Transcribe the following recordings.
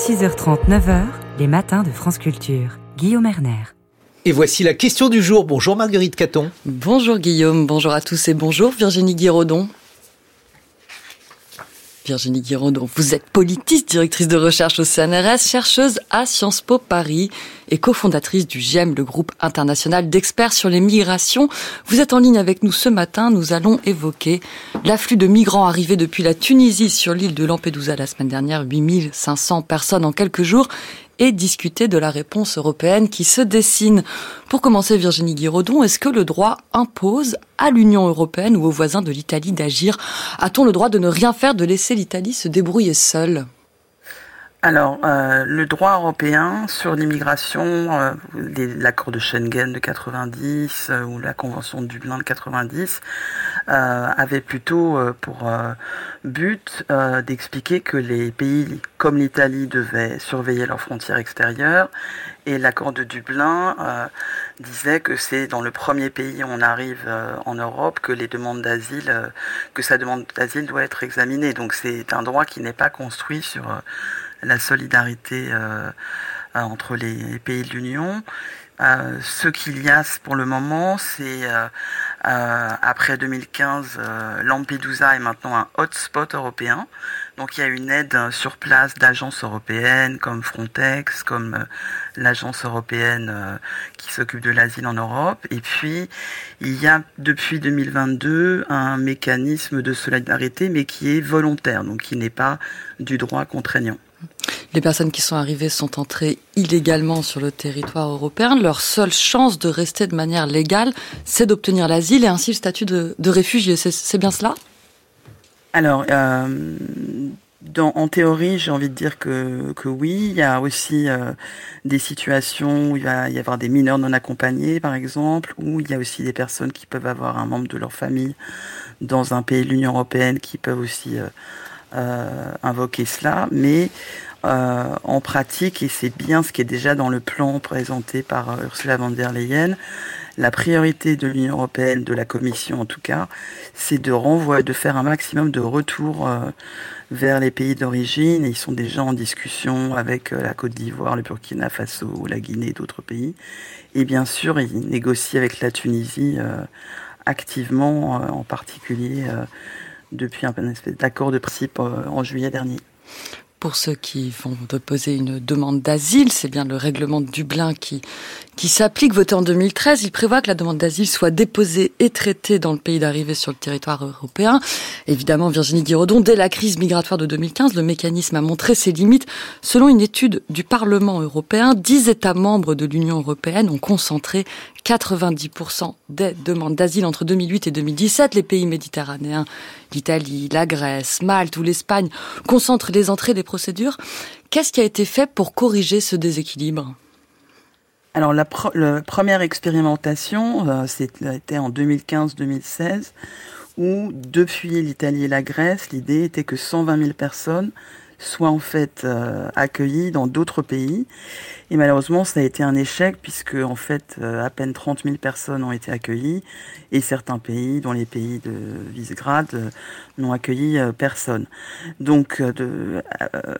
6h30, 9h, les matins de France Culture. Guillaume Erner. Et voici la question du jour. Bonjour Marguerite Caton. Bonjour Guillaume, bonjour à tous et bonjour Virginie Guiraudon. Virginie Guiraudon, vous êtes politiste, directrice de recherche au CNRS, chercheuse à Sciences Po Paris et cofondatrice du GEM, le groupe international d'experts sur les migrations. Vous êtes en ligne avec nous ce matin. Nous allons évoquer l'afflux de migrants arrivés depuis la Tunisie sur l'île de Lampedusa la semaine dernière, 8500 personnes en quelques jours et discuter de la réponse européenne qui se dessine. Pour commencer, Virginie Guiraudon, est-ce que le droit impose à l'Union européenne ou aux voisins de l'Italie d'agir? A-t-on le droit de ne rien faire, de laisser l'Italie se débrouiller seule? Alors, euh, le droit européen sur l'immigration, euh, l'accord de Schengen de 90 euh, ou la convention de Dublin de 90, avait plutôt pour but d'expliquer que les pays comme l'Italie devaient surveiller leurs frontières extérieures et l'accord de Dublin disait que c'est dans le premier pays où on arrive en Europe que les demandes d'asile, que sa demande d'asile doit être examinée. Donc c'est un droit qui n'est pas construit sur la solidarité euh, euh, entre les pays de l'Union. Euh, ce qu'il y a pour le moment, c'est après 2015, Lampedusa est maintenant un hotspot européen. Donc il y a une aide sur place d'agences européennes comme Frontex, comme l'agence européenne qui s'occupe de l'asile en Europe. Et puis il y a depuis 2022 un mécanisme de solidarité, mais qui est volontaire, donc qui n'est pas du droit contraignant. Les personnes qui sont arrivées sont entrées illégalement sur le territoire européen. Leur seule chance de rester de manière légale, c'est d'obtenir l'asile et ainsi le statut de, réfugié. C'est bien cela? Alors, euh, en théorie, j'ai envie de dire que, oui. Il y a aussi euh, des situations où il va y avoir des mineurs non accompagnés, par exemple, où il y a aussi des personnes qui peuvent avoir un membre de leur famille dans un pays de l'Union européenne qui peuvent aussi... Euh, euh, invoquer cela, mais euh, en pratique, et c'est bien ce qui est déjà dans le plan présenté par euh, Ursula von der Leyen, la priorité de l'Union européenne, de la Commission en tout cas, c'est de renvoyer, de faire un maximum de retours vers les pays d'origine. Ils sont déjà en discussion avec la Côte d'Ivoire, le Burkina Faso, la Guinée et d'autres pays. Et bien sûr, ils négocient avec la Tunisie activement, en particulier depuis un, espèce d'accord de principe euh, en juillet dernier. Pour ceux qui vont déposer une demande d'asile, c'est bien le règlement de Dublin qui, qui s'applique, voté en 2013. Il prévoit que la demande d'asile soit déposée et traitée dans le pays d'arrivée sur le territoire européen. Évidemment, Virginie Guiraudon, dès la crise migratoire de 2015, le mécanisme a montré ses limites. Selon une étude du Parlement européen, 10 États membres de l'Union européenne ont concentré 90% des demandes d'asile entre 2008 et 2017. Les pays méditerranéens, l'Italie, la Grèce, Malte ou l'Espagne concentrent les entrées des procédures. Qu'est-ce qui a été fait pour corriger ce déséquilibre? Alors la, première expérimentation, euh, c'était en 2015-2016, où depuis l'Italie et la Grèce, l'idée était que 120 000 personnes soient en fait euh, accueillies dans d'autres pays et malheureusement, ça a été un échec puisque en fait, euh, à peine 30 000 personnes ont été accueillies et certains pays, dont les pays de Visegrad, euh, n'ont accueilli euh, personne. Donc, de,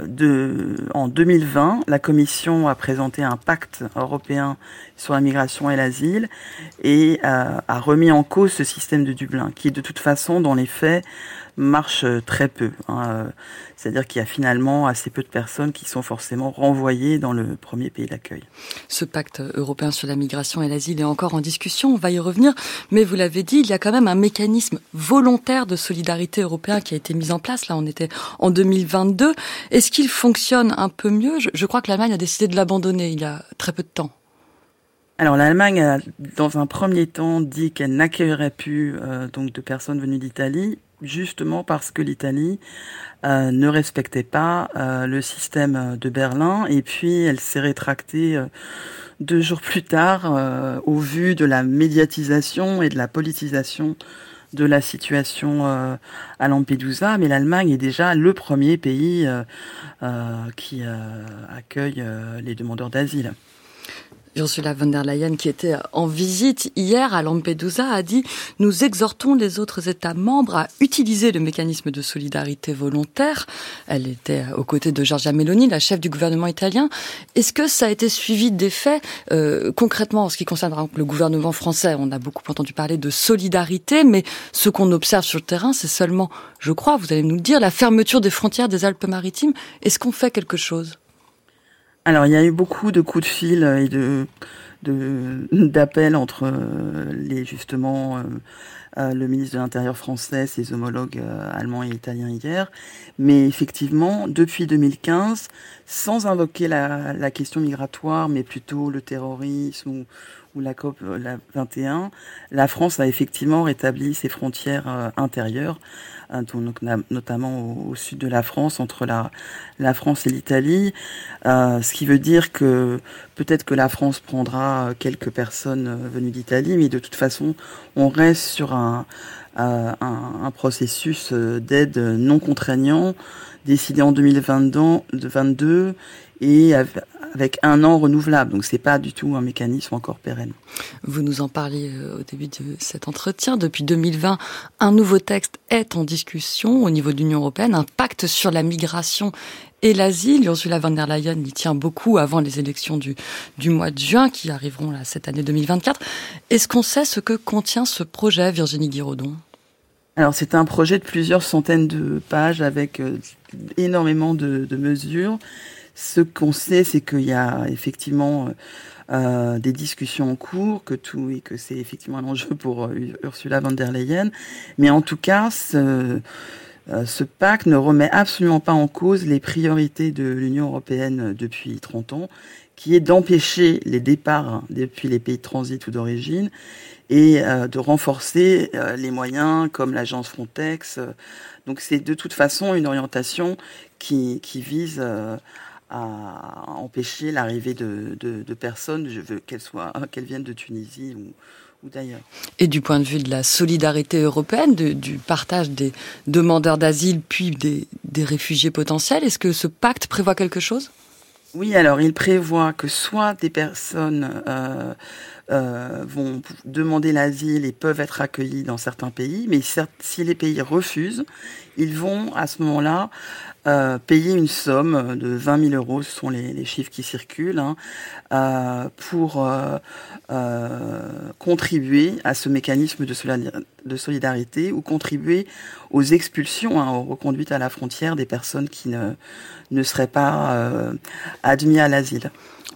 de, en 2020, la Commission a présenté un pacte européen sur la migration et l'asile et a remis en cause ce système de Dublin, qui de toute façon, dans les faits, marche très peu. Hein. C'est-à-dire qu'il y a finalement assez peu de personnes qui sont forcément renvoyées dans le premier pays d'accueil. Ce pacte européen sur la migration et l'asile est encore en discussion, on va y revenir, mais vous l'avez dit, il y a quand même un mécanisme volontaire de solidarité européen qui a été mis en place, là on était en 2022. Est-ce qu'il fonctionne un peu mieux? Je, crois que l'Allemagne a décidé de l'abandonner il y a très peu de temps. Alors l'Allemagne a, dans un premier temps, dit qu'elle n'accueillerait plus euh, donc de personnes venues d'Italie justement parce que l'Italie euh, ne respectait pas euh, le système de Berlin et puis elle s'est rétractée euh, deux jours plus tard au vu de la médiatisation et de la politisation de la situation à Lampedusa, mais l'Allemagne est déjà le premier pays qui accueille les demandeurs d'asile. Ursula von der Leyen, qui était en visite hier à Lampedusa, a dit « Nous exhortons les autres États membres à utiliser le mécanisme de solidarité volontaire ». Elle était aux côtés de Giorgia Meloni, la chef du gouvernement italien. Est-ce que ça a été suivi des faits euh, Concrètement, en ce qui concerne le gouvernement français, on a beaucoup entendu parler de solidarité, mais ce qu'on observe sur le terrain, c'est seulement, je crois, vous allez nous le dire, la fermeture des frontières des Alpes-Maritimes. Est-ce qu'on fait quelque chose? Alors, il y a eu beaucoup de coups de fil et de d'appels entre euh, les justement euh, euh, le ministre de l'Intérieur français, ses homologues allemands et italiens hier. Mais effectivement, depuis 2015, sans invoquer la, la question migratoire, mais plutôt le terrorisme ou, ou la COP la 21, la France a effectivement rétabli ses frontières intérieures Hein, notamment au, sud de la France, entre la, la France et l'Italie, euh, ce qui veut dire que peut-être que la France prendra quelques personnes euh, venues d'Italie, mais de toute façon, on reste sur un, euh, un, processus d'aide non contraignant décidé en 2022 et avec un an renouvelable. Donc c'est pas du tout un mécanisme encore pérenne. Vous nous en parliez euh, au début de cet entretien. Depuis 2020, un nouveau texte est en discussion au niveau de l'Union européenne, un pacte sur la migration et l'asile. Ursula von der Leyen y tient beaucoup avant les élections du, du mois de juin qui arriveront là, cette année 2024. Est-ce qu'on sait ce que contient ce projet, Virginie Guiraudon? Alors c'est un projet de plusieurs centaines de pages avec euh, énormément de, de mesures ce qu'on sait, c'est qu'il y a effectivement euh, euh, des discussions en cours, que tout et que c'est effectivement un enjeu pour euh, Ursula von der Leyen. Mais en tout cas, ce, pacte ne remet absolument pas en cause les priorités de l'Union européenne depuis 30 ans, qui est d'empêcher les départs depuis les pays de transit ou d'origine et de renforcer les moyens comme l'agence Frontex. Donc c'est de toute façon une orientation qui vise à empêcher l'arrivée de, de, personnes, je veux qu'elles soient, qu'elles viennent de Tunisie ou, ou d'ailleurs. Et du point de vue de la solidarité européenne, du partage des demandeurs d'asile puis des, des réfugiés potentiels, est-ce que ce pacte prévoit quelque chose? Oui, alors il prévoit que soit des personnes euh, euh, vont demander l'asile et peuvent être accueillis dans certains pays, mais si les pays refusent, ils vont à ce moment-là euh, payer une somme de 20 000 euros, ce sont les, chiffres qui circulent, hein, euh, pour contribuer à ce mécanisme de, solidarité ou contribuer aux expulsions, hein, aux reconduites à la frontière des personnes qui ne, ne seraient pas admises à l'asile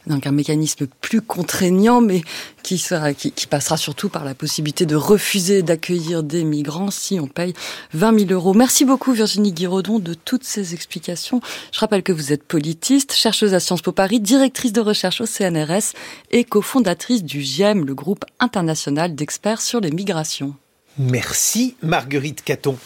donc un mécanisme plus contraignant, mais qui, sera, qui, passera surtout par la possibilité de refuser d'accueillir des migrants si on paye 20 000 euros. Merci beaucoup Virginie Guiraudon de toutes ces explications. Je rappelle que vous êtes politiste, chercheuse à Sciences Po Paris, directrice de recherche au CNRS et cofondatrice du GIEM, le groupe international d'experts sur les migrations. Merci Marguerite Caton.